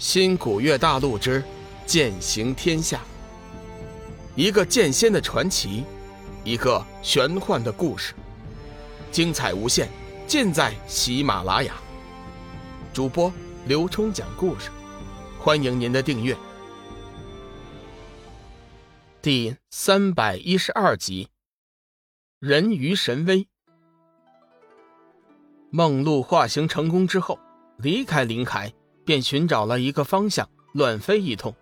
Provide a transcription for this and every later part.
新古月大陆之剑行天下，一个剑仙的传奇，一个玄幻的故事，精彩无限，尽在喜马拉雅。主播刘冲讲故事，欢迎您的订阅。第三百一十二集，人鱼神威。梦露化形成功之后，离开林海。便寻找了一个方向，乱飞一通，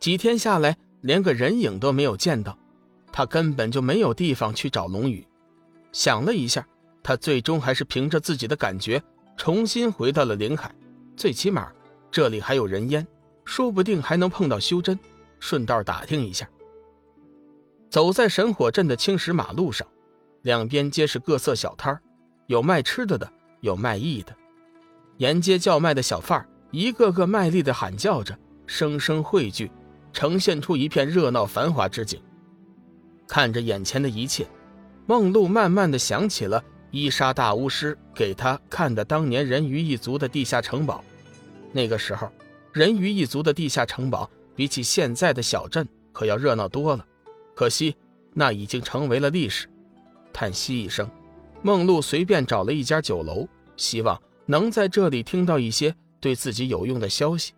几天下来，连个人影都没有见到。他根本就没有地方去找龙宇。想了一下，他最终还是凭着自己的感觉，重新回到了林海。最起码这里还有人烟，说不定还能碰到修真，顺道打听一下。走在神火镇的青石马路上，两边皆是各色小摊有卖吃的的，有卖艺的，沿街叫卖的小贩儿。一个个卖力的喊叫着，声声汇聚，呈现出一片热闹繁华之景。看着眼前的一切，梦露慢慢的想起了伊莎大巫师给他看的当年人鱼一族的地下城堡。那个时候，人鱼一族的地下城堡比起现在的小镇可要热闹多了。可惜，那已经成为了历史。叹息一声，梦露随便找了一家酒楼，希望能在这里听到一些。对自己有用的消息。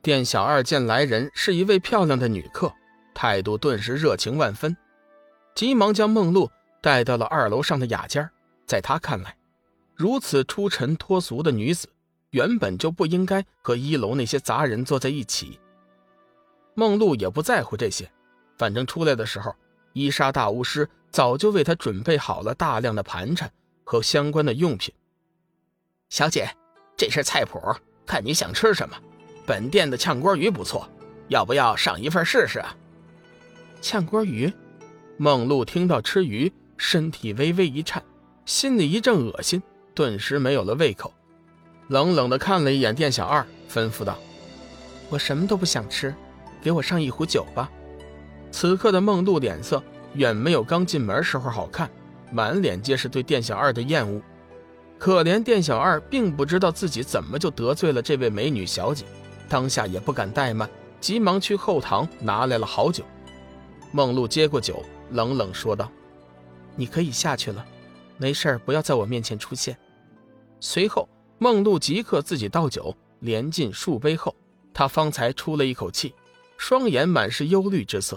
店小二见来人是一位漂亮的女客，态度顿时热情万分，急忙将梦露带到了二楼上的雅间。在他看来，如此出尘脱俗的女子，原本就不应该和一楼那些杂人坐在一起。梦露也不在乎这些，反正出来的时候，伊莎大巫师早就为她准备好了大量的盘缠和相关的用品。小姐。这是菜谱，看你想吃什么。本店的炝锅鱼不错，要不要上一份试试？炝锅鱼，梦露听到吃鱼，身体微微一颤，心里一阵恶心，顿时没有了胃口，冷冷的看了一眼店小二，吩咐道：“我什么都不想吃，给我上一壶酒吧。”此刻的梦露脸色远没有刚进门时候好看，满脸皆是对店小二的厌恶。可怜店小二并不知道自己怎么就得罪了这位美女小姐，当下也不敢怠慢，急忙去后堂拿来了好酒。梦露接过酒，冷冷说道：“你可以下去了，没事不要在我面前出现。”随后，梦露即刻自己倒酒，连进数杯后，她方才出了一口气，双眼满是忧虑之色。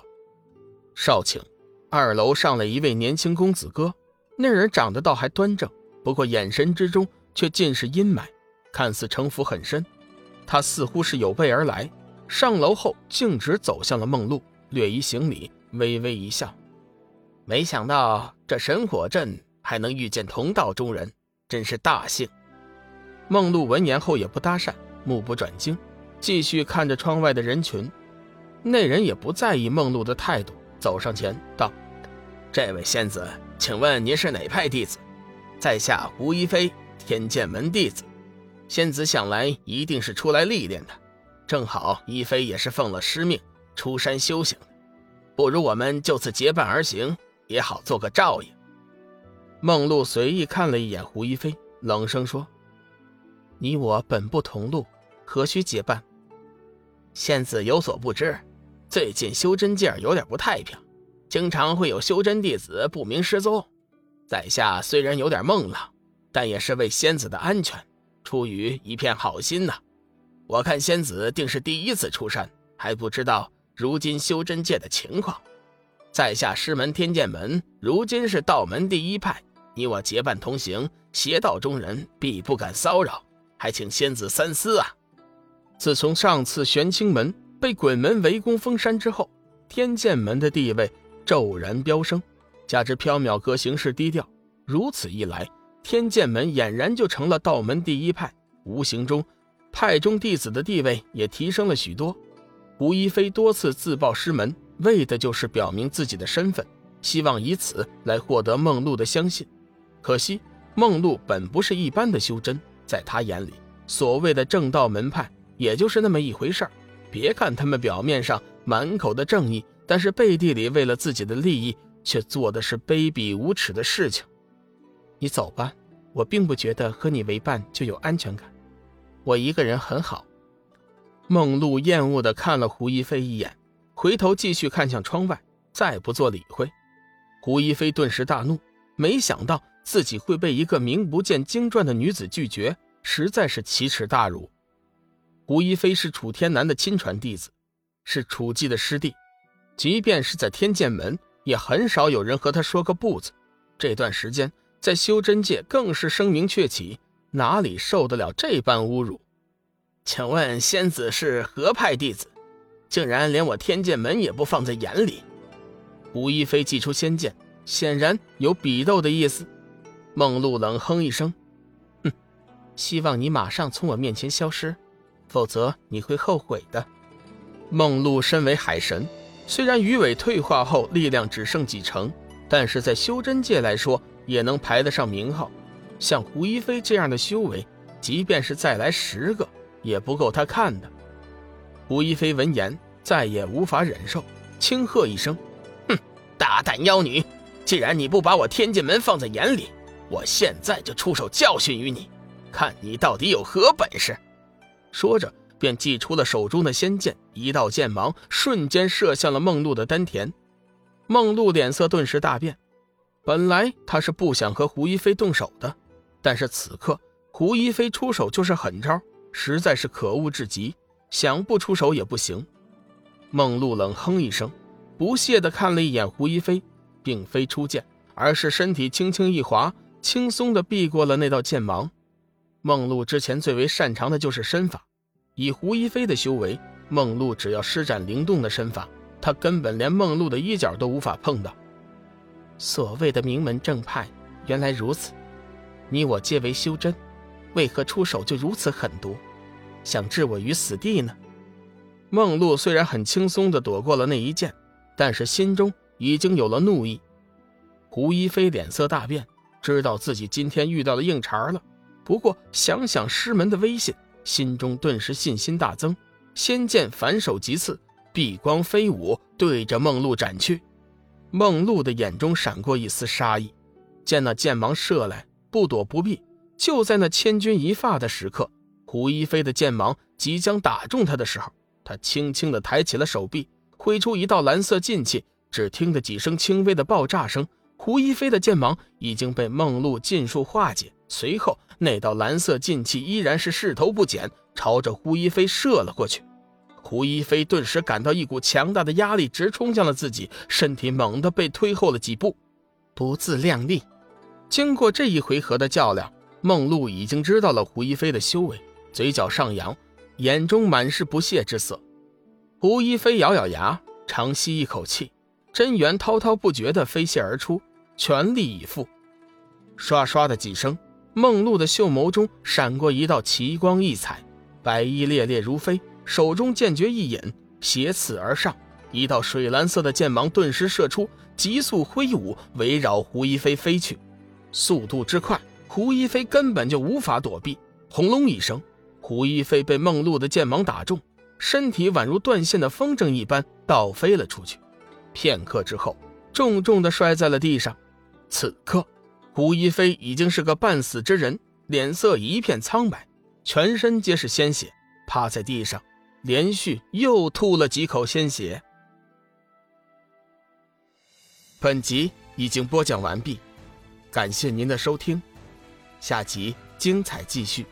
少顷，二楼上了一位年轻公子哥，那人长得倒还端正。不过眼神之中却尽是阴霾，看似城府很深。他似乎是有备而来，上楼后径直走向了梦露，略一行礼，微微一笑。没想到这神火镇还能遇见同道中人，真是大幸。梦露闻言后也不搭讪，目不转睛，继续看着窗外的人群。那人也不在意梦露的态度，走上前道：“这位仙子，请问您是哪派弟子？”在下吴一飞，天剑门弟子。仙子想来一定是出来历练的，正好一飞也是奉了师命出山修行的，不如我们就此结伴而行，也好做个照应。梦露随意看了一眼胡一飞，冷声说：“你我本不同路，何须结伴？”仙子有所不知，最近修真界有点不太平，经常会有修真弟子不明失踪。在下虽然有点懵了，但也是为仙子的安全，出于一片好心呐。我看仙子定是第一次出山，还不知道如今修真界的情况。在下师门天剑门，如今是道门第一派，你我结伴同行，邪道中人必不敢骚扰，还请仙子三思啊。自从上次玄清门被鬼门围攻封山之后，天剑门的地位骤然飙升。加之缥缈阁行事低调，如此一来，天剑门俨然就成了道门第一派。无形中，派中弟子的地位也提升了许多。吴一飞多次自报师门，为的就是表明自己的身份，希望以此来获得梦露的相信。可惜，梦露本不是一般的修真，在他眼里，所谓的正道门派也就是那么一回事儿。别看他们表面上满口的正义，但是背地里为了自己的利益。却做的是卑鄙无耻的事情。你走吧，我并不觉得和你为伴就有安全感。我一个人很好。梦露厌恶的看了胡一飞一眼，回头继续看向窗外，再不做理会。胡一飞顿时大怒，没想到自己会被一个名不见经传的女子拒绝，实在是奇耻大辱。胡一飞是楚天南的亲传弟子，是楚季的师弟，即便是在天剑门，也很少有人和他说个不字。这段时间在修真界更是声名鹊起，哪里受得了这般侮辱？请问仙子是何派弟子？竟然连我天剑门也不放在眼里？胡一飞祭出仙剑，显然有比斗的意思。梦露冷哼一声：“哼，希望你马上从我面前消失。”否则你会后悔的。梦露身为海神，虽然鱼尾退化后力量只剩几成，但是在修真界来说也能排得上名号。像胡一飞这样的修为，即便是再来十个也不够他看的。胡一飞闻言再也无法忍受，轻喝一声：“哼，大胆妖女！既然你不把我天剑门放在眼里，我现在就出手教训于你，看你到底有何本事！”说着，便祭出了手中的仙剑，一道剑芒瞬间射向了梦露的丹田。梦露脸色顿时大变。本来她是不想和胡一飞动手的，但是此刻胡一飞出手就是狠招，实在是可恶至极，想不出手也不行。梦露冷哼一声，不屑地看了一眼胡一飞，并非出剑，而是身体轻轻一滑，轻松地避过了那道剑芒。梦露之前最为擅长的就是身法，以胡一飞的修为，梦露只要施展灵动的身法，他根本连梦露的衣角都无法碰到。所谓的名门正派，原来如此。你我皆为修真，为何出手就如此狠毒，想置我于死地呢？梦露虽然很轻松地躲过了那一剑，但是心中已经有了怒意。胡一飞脸色大变，知道自己今天遇到了硬茬了。不过想想师门的威信，心中顿时信心大增。仙剑反手即刺，碧光飞舞，对着梦露斩去。梦露的眼中闪过一丝杀意，见那剑芒射来，不躲不避。就在那千钧一发的时刻，胡一飞的剑芒即将打中他的时候，他轻轻地抬起了手臂，挥出一道蓝色劲气。只听得几声轻微的爆炸声，胡一飞的剑芒已经被梦露尽数化解。随后，那道蓝色劲气依然是势头不减，朝着胡一飞射了过去。胡一飞顿时感到一股强大的压力直冲向了自己，身体猛地被推后了几步。不自量力！经过这一回合的较量，梦露已经知道了胡一飞的修为，嘴角上扬，眼中满是不屑之色。胡一飞咬咬牙，长吸一口气，真元滔滔不绝地飞泻而出，全力以赴。刷刷的几声。梦露的秀眸中闪过一道奇光异彩，白衣猎猎如飞，手中剑诀一引，斜刺而上，一道水蓝色的剑芒顿时射出，急速挥舞，围绕胡一飞飞去。速度之快，胡一飞根本就无法躲避。轰隆一声，胡一飞被梦露的剑芒打中，身体宛如断线的风筝一般倒飞了出去。片刻之后，重重地摔在了地上。此刻。胡一飞已经是个半死之人，脸色一片苍白，全身皆是鲜血，趴在地上，连续又吐了几口鲜血。本集已经播讲完毕，感谢您的收听，下集精彩继续。